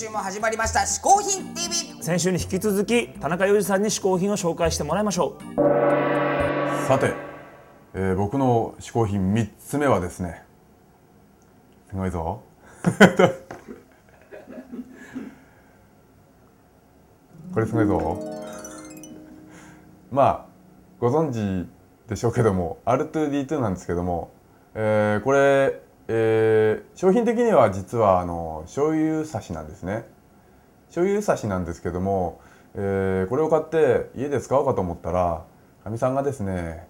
週も始まりました嗜好品 TV 先週に引き続き田中裕二さんに嗜好品を紹介してもらいましょう。さて、えー僕の嗜好品3つ目はですねすごいぞ。これすごいぞ。まあご存知でしょうけども R2D2 なんですけども、えーこれ、えー商品的には実はあの醤油差しなんですね。醤油差しなんですけども、えーこれを買って家で使おうかと思ったらかみさんがですね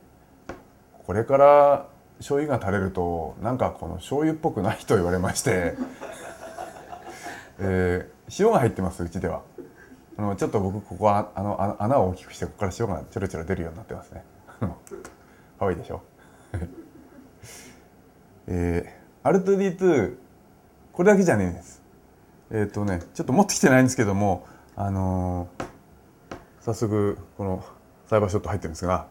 これから醤油が垂れるとなんかこの醤油っぽくないと言われまして、えー塩が入ってますうちでは。あのちょっと僕ここはあの穴を大きくしてここから塩がちょろちょろ出るようになってますね。可愛いでしょ？えー、R2D2 これだけじゃねえです。えっ、とねちょっと持ってきてないんですけどもあのー早速このサイバーショット入ってるんですが。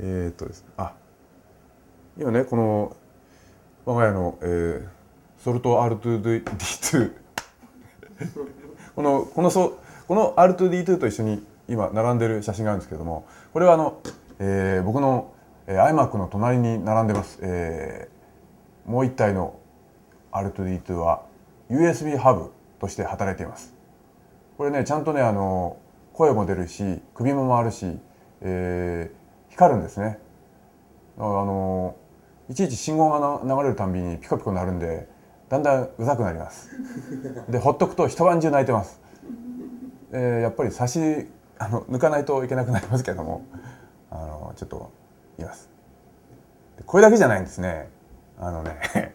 えっとです。ねあ今ねこの我が家の、えーソルト R2D2 このこのそこの R2D2 と一緒に今並んでる写真があるんですけどもこれはあの、えー僕の、えー iMac の隣に並んでます、えーもう一体の R2D2 は USB ハブとして働いています。これねちゃんとねあの声も出るし首も回るし、えー光るんですね。あのいちいち信号がな流れるたんびにピコピコ鳴るんでだんだんうざくなります。でほっとくと一晩中泣いてます、えーやっぱり差しあの抜かないといけなくなりますけどもあのちょっと言います。これだけじゃないんですね。あのね。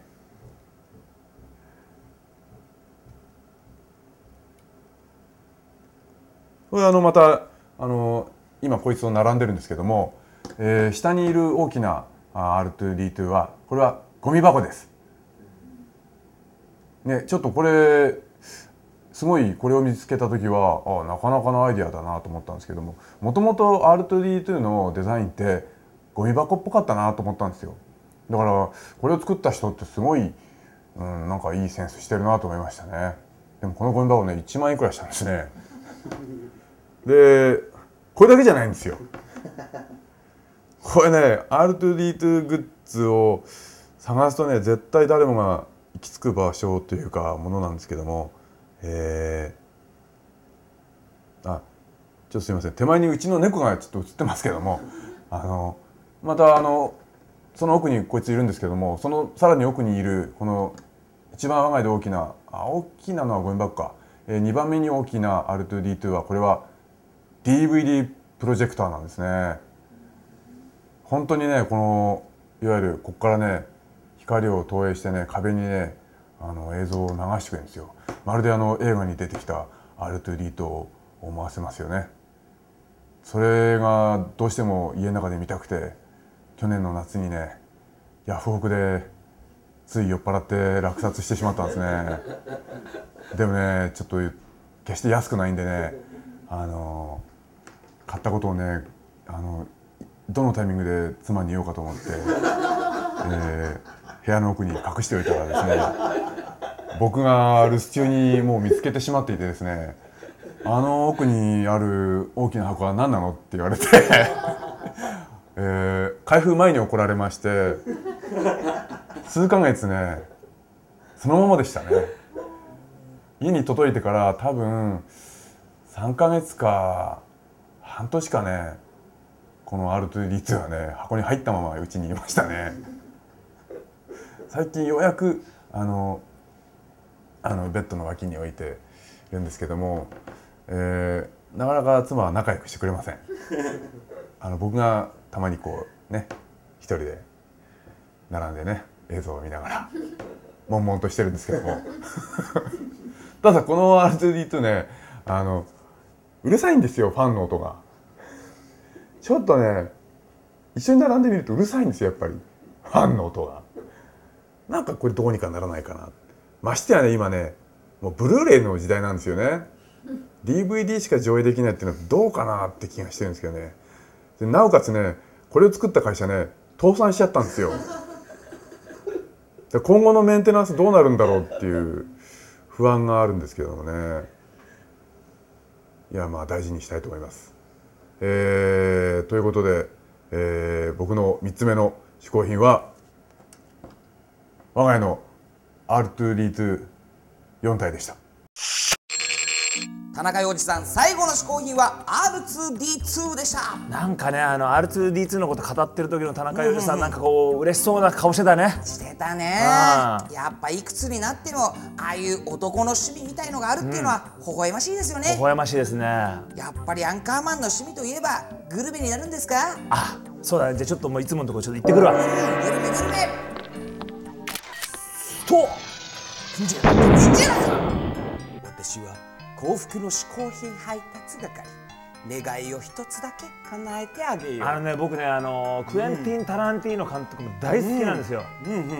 これあのまたあの今こいつと並んでるんですけども、えー下にいる大きな R2D2 はこれはゴミ箱です。ねちょっとこれすごいこれを見つけた時はあなかなかのアイディアだなと思ったんですけどももともと R2D2 のデザインってゴミ箱っぽかったなと思ったんですよ。だからこれを作った人ってすごい、うん、なんかいいセンスしてるなと思いましたね。でもこのゴミ箱ね1万円くらいしたんですね。でこれだけじゃないんですよ。これね R2D2 グッズを探すとね絶対誰もが行き着く場所というかものなんですけどもえー、あちょっとすいません。手前にうちの猫がちょっと映ってますけどもあのまたあのその奥にこいついるんですけどもそのさらに奥にいるこの一番我が家で大きなあ大きなのはゴミ箱か、えー、2番目に大きな R2D2 はこれは DVD プロジェクターなんですね。本当にねこのいわゆるここからね光を投影してね壁にねあの映像を流してくれるんですよ。まるであの映画に出てきた R2D と思わせますよね。それがどうしても家の中で見たくて。去年の夏にねヤフオクでつい酔っ払って落札してしまったんですねでもねちょっと決して安くないんでねあの買ったことをねあのどのタイミングで妻に言おうかと思って、えー部屋の奥に隠しておいたらですね僕が留守中にもう見つけてしまっていてですね「あの奥にある大きな箱は何なの?」って言われて、えー開封前に怒られまして 数ヶ月ねそのままでしたね。家に届いてから多分3ヶ月か半年かねこの R2D2 はね箱に入ったままうちにいましたね。最近ようやくあのあのベッドの脇に置いてるんですけども、えーなかなか妻は仲良くしてくれません。あの僕がたまにこうね一人で並んでね映像を見ながら悶々としてるんですけども。ただこの R2D2 ねあのうるさいんですよファンの音が。ちょっとね一緒に並んでみるとうるさいんですよやっぱり。ファンの音が。なんかこれどうにかならないかな。ましてやね今ねもうブルーレイの時代なんですよね。DVD しか上映できないっていうのはどうかなって気がしてるんですけどね。でなおかつねこれを作った会社ね倒産しちゃったんですよで今後のメンテナンスどうなるんだろうっていう不安があるんですけどもねいやまあ大事にしたいと思います。えーということで、えー僕の3つ目の嗜好品は我が家の R2D24 体でした。田中洋次さん最後の嗜好品は R2D2 でした。なんかねあの R2D2 のこと語ってる時の田中裕二さん、なんかこう嬉しそうな顔してたね。してたね。やっぱいくつになってもああいう男の趣味みたいのがあるっていうのは微笑ましいですよね、微笑ましいですね。やっぱりアンカーマンの趣味といえばグルメになるんですか？あそうだね。じゃあちょっともういつものところちょっと行ってくるわ。グルメグルメ。とじゃあじゃあ私は幸福の嗜好品配達係。願いを一つだけ叶えてあげよう。あのね僕ねあのクエンティン・タランティーノ監督も大好きなんですよ、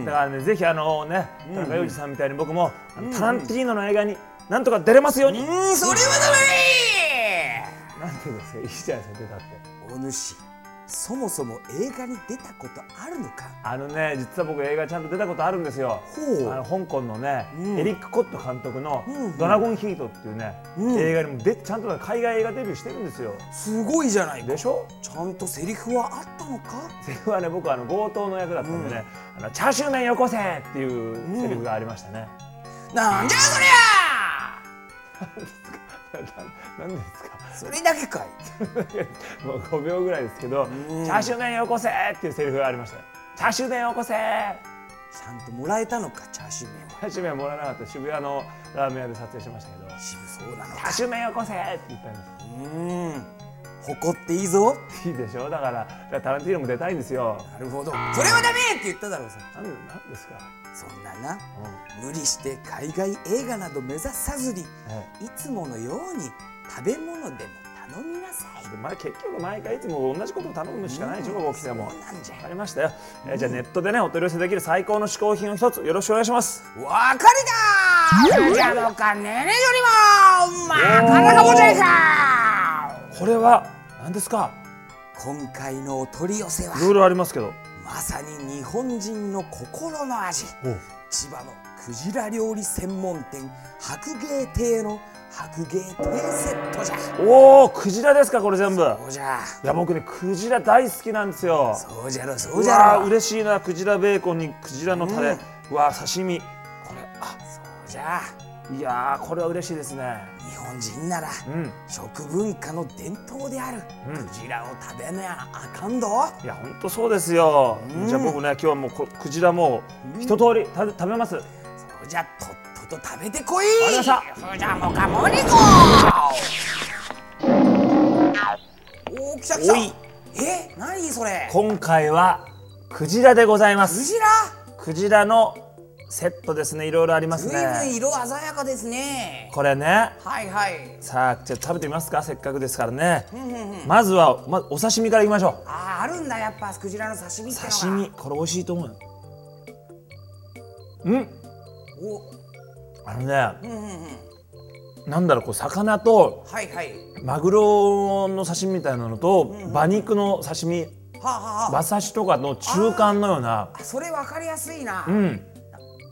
だからねぜひあのね田中裕二さんみたいに僕も、タランティーノの映画になんとか出れますように、うん。それはダなんていうんですかいいじゃないですか出たって。メお主そもそも映画に出たことあるのか？あのね実は僕映画ちゃんと出たことあるんですよ。あの香港のね、エリック・コット監督のうん「ドラゴンヒート」っていうね、うん。映画にもでちゃんと海外映画デビューしてるんですよ。すごいじゃないか。でしょ？ちゃんとセリフはあったのか？セリフはね僕はあの強盗の役だったんでね、あのチャーシュー麺よこせっていうセリフがありましたね、なんじゃそりな なんですか？ゃそれだけかい。もう5秒ぐらいですけど、チャーシュー麺よこせっていうセリフがありましたよ。チャーシュー麺よこせ。ちゃんともらえたのかチャーシュー麺は。チャーシュー麺もらわなかった。渋谷のラーメン屋で撮影しましたけど。渋そうなのチャーかシュー麺よこせって言ったんです。うん誇っていいぞ。いいでしょ？だからだからタランティーノも出たいんですよ。なるほど。それはダメって言っただろうさなんでなんですか、そんなな。う無理して海外映画など目指さずにいつものように食べ物でも頼みなさい。でまあ、結局毎回いつも同じことを頼むしかないでしょ、ここ来ても。じゃ。わかりましたよ、えーじゃあネットでねお取り寄せできる最高の嗜好品を一つよろしくお願いします。わかりだじゃあもうかねえねよりもまあかなかもじゃいかこれは何ですか？今回のお取り寄せはいろいろありますけど。まさに日本人の心の味。千葉のクジラ料理専門店白芸亭の白芸亭セットじゃ。おおクジラですかこれ全部。そうじゃ。いや僕ねクジラ大好きなんですよ。そうじゃろそううじゃろ。わー嬉しいなクジラベーコンにクジラのタレ、うわー刺身。これあそうじゃ。いやーこれは嬉しいですね。日本人ならうん。食文化の伝統であるうん。クジラを食べなあかんど。いや本当そうですよ、うん。じゃあ僕ね今日はもうこクジラもう一通り食べ食べます。そうじゃとっとと食べてこい。わかりました。じゃもうかもにこおー来た来た。え何それ？今回はクジラでございます。クジラ？クジラのセットですね。いろいろあります随分ね色鮮やかですね。これね。はいはい。さあじゃあ食べてみますか。せっかくですからね。うんうんうん。まずは、ま、お刺身からいきましょあーあるんだやっぱクジラの刺身っうてのが刺身これ美味しいと思うよ。うん。あのね。おうんうんうん。なんだろうこう魚とはいはい。マグロの刺身みたいなのと、馬肉の刺身。はあ、はあは馬刺しとかの中間のような。あ、それ分かりやすいな、うん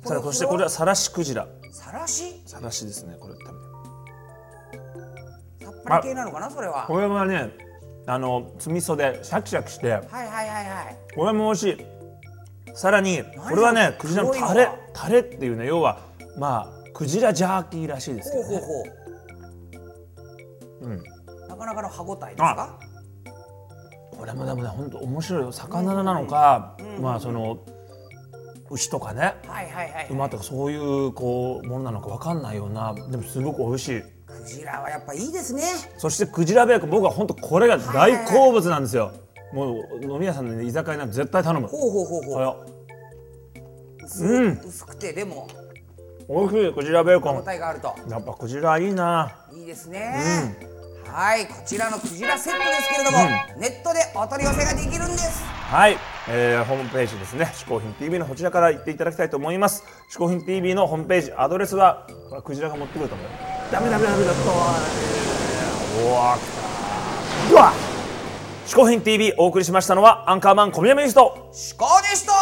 さあそしてこれはさらしクジラさらし？さらしですねこれ食べて。さっぱり系なのかなそれは？これはねあの酢味噌でシャキシャキして。はいはいはいはい。これも美味しい。さらにこれはねクジラのタレタレっていうね要はまあクジラジャーキーらしいですけどね。ほうほうほう。うん。なかなかの歯ごたえですか？これもでもね本当面白いよ。魚なのか、まあその牛とかね。はいはいはい、馬とかそういうこうものなのかわかんないような。でもすごく美味しい。クジラはやっぱいいですね。そしてクジラベーコン僕は本当これが大好物なんですよ、もう飲み屋さんで、ね、居酒屋なんて絶対頼む。ほうほうほうほう。薄うん。薄くてでも。美味しいクジラベーコン。たえがあると。やっぱクジラいいな。いいですね、はいこちらのクジラセットですけれども、ネットでお取り寄せができるんです。はい、えーホームページですね「嗜好品 TV」のこちらから行っていただきたいと思います「嗜好品 TV」のホームページアドレスはクジラが持ってくると思うダメダメダメだったおわ来た。うわ嗜好品 TV お送りしましたのはアンカーマン小宮山ユースト思考でした